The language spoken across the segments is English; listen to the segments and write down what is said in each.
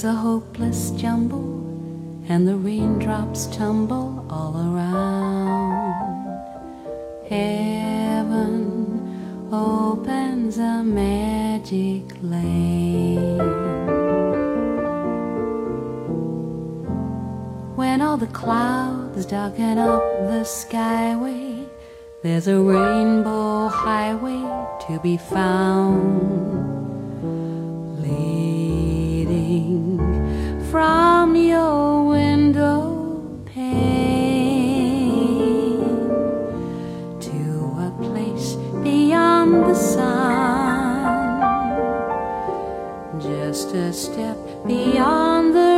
is a hopeless jumble, and the raindrops tumble all around. Heaven opens a magic lane. When all the clouds darken up the skyway, there's a rainbow highway to be found. From your window pane to a place beyond the sun. Just a step beyond the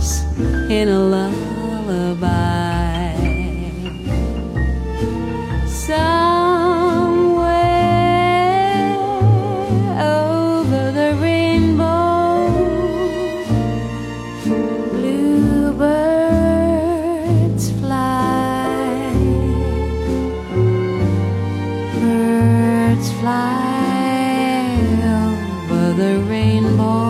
once in a lullaby. Somewhere over the rainbow, bluebirds fly. Birds fly over the rainbow.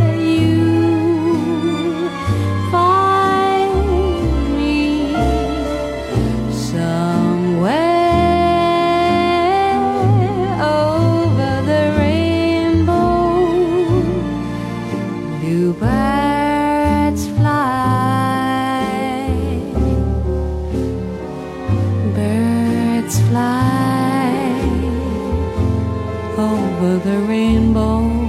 Bluebirds fly. Birds fly over the rainbow.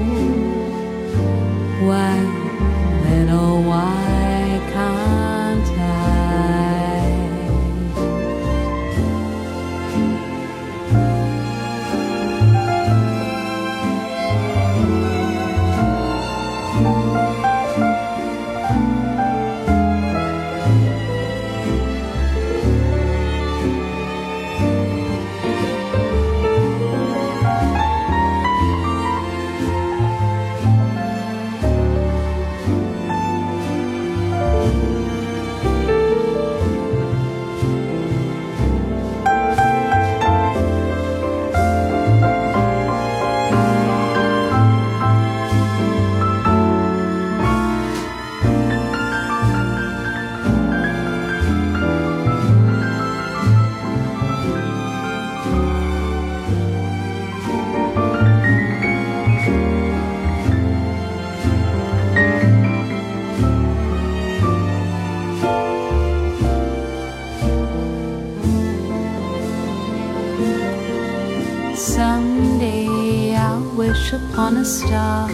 Wish upon a star.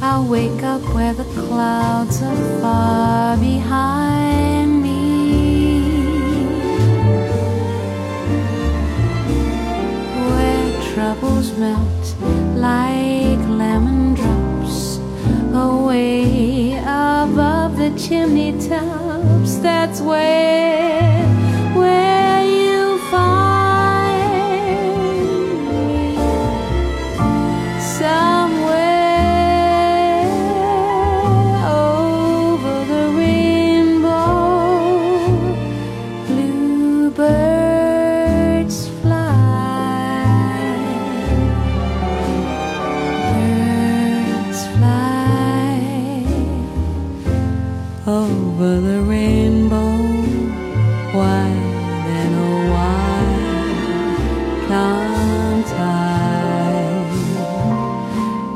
I'll wake up where the clouds are far behind me. Where troubles melt like lemon drops away above the chimney tops. That's where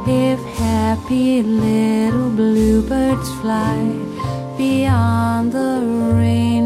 If happy little bluebirds fly beyond the rainbow